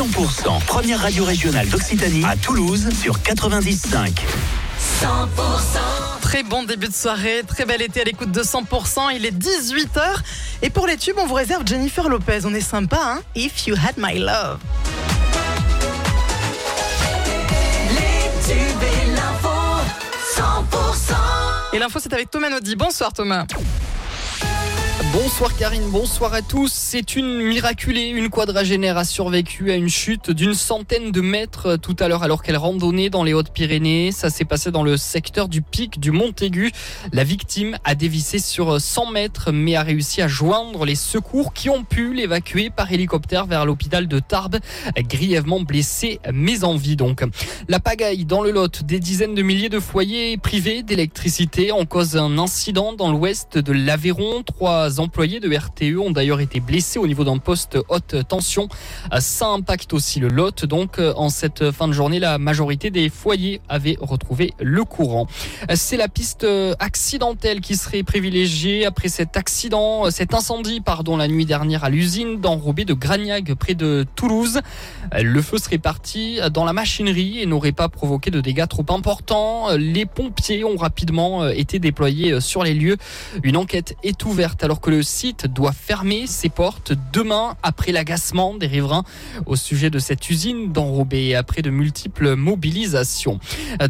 100%, première radio régionale d'Occitanie à Toulouse sur 90.5. 100% Très bon début de soirée, très bel été à l'écoute de 100%. Il est 18h. Et pour les tubes, on vous réserve Jennifer Lopez. On est sympa, hein? If You Had My Love. Les tubes et l'info 100% Et l'info, c'est avec Thomas Naudy. Bonsoir Thomas. Bonsoir Karine, bonsoir à tous. C'est une miraculée, une quadragénaire a survécu à une chute d'une centaine de mètres tout à l'heure alors qu'elle randonnait dans les Hautes-Pyrénées. Ça s'est passé dans le secteur du pic du Montaigu. La victime a dévissé sur 100 mètres mais a réussi à joindre les secours qui ont pu l'évacuer par hélicoptère vers l'hôpital de Tarbes, grièvement blessé mais en vie donc. La pagaille dans le Lot, des dizaines de milliers de foyers privés d'électricité en cause d'un incident dans l'ouest de l'Aveyron. Trois employés de RTE ont d'ailleurs été blessés au niveau d'un poste haute tension. Ça impacte aussi le Lot. Donc, en cette fin de journée, la majorité des foyers avaient retrouvé le courant. C'est la piste accidentelle qui serait privilégiée après cet accident, cet incendie, pardon, la nuit dernière à l'usine d'enrobé de Gragnac près de Toulouse. Le feu serait parti dans la machinerie et n'aurait pas provoqué de dégâts trop importants. Les pompiers ont rapidement été déployés sur les lieux. Une enquête est ouverte alors que le site doit fermer ses portes demain après l'agacement des riverains au sujet de cette usine d'enrobé et après de multiples mobilisations.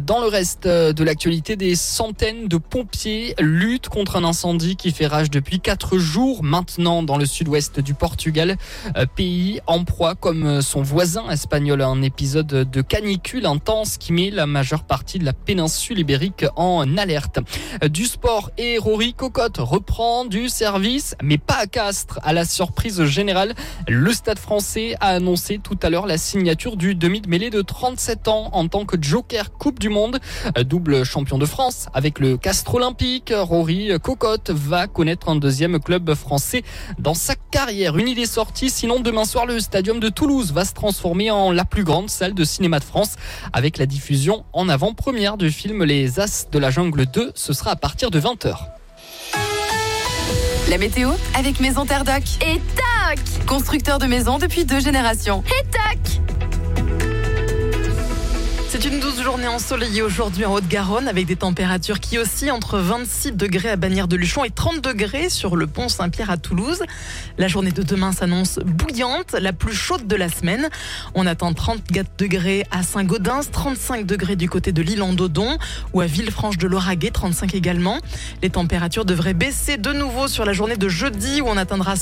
Dans le reste de l'actualité, des centaines de pompiers luttent contre un incendie qui fait rage depuis quatre jours maintenant dans le sud-ouest du Portugal, pays en proie comme son voisin espagnol à un épisode de canicule intense qui met la majeure partie de la péninsule ibérique en alerte. Du sport et Rory Cocotte reprend du service, mais pas à Castres. À la surprise générale, le Stade français a annoncé tout à l'heure la signature du demi de mêlée de 37 ans en tant que joker Coupe du Monde, double champion de France avec le Castres Olympique. Rory Cocotte va connaître un deuxième club français dans sa carrière. Une idée sortie, sinon demain soir le Stadium de Toulouse va se transformer en la plus grande salle de cinéma de France avec la diffusion en avant-première du film Les As de la Jungle 2. Ce sera à partir de 20h. La météo avec Maison Terre Doc. Et tac Constructeur de maisons depuis deux générations. Et tac C'est une douce journée ensoleillée aujourd'hui en Haute-Garonne avec des températures qui oscillent entre 26 degrés à Bagnères de Luchon et 30 degrés sur le pont Saint-Pierre à Toulouse. La journée de demain s'annonce bouillante, la plus chaude de la semaine. On attend 34 degrés à Saint-Gaudens, 35 degrés du côté de l'île en Dodon ou à Villefranche de Lauragais, 35 également. Les températures devraient baisser de nouveau sur la journée de jeudi où on atteindra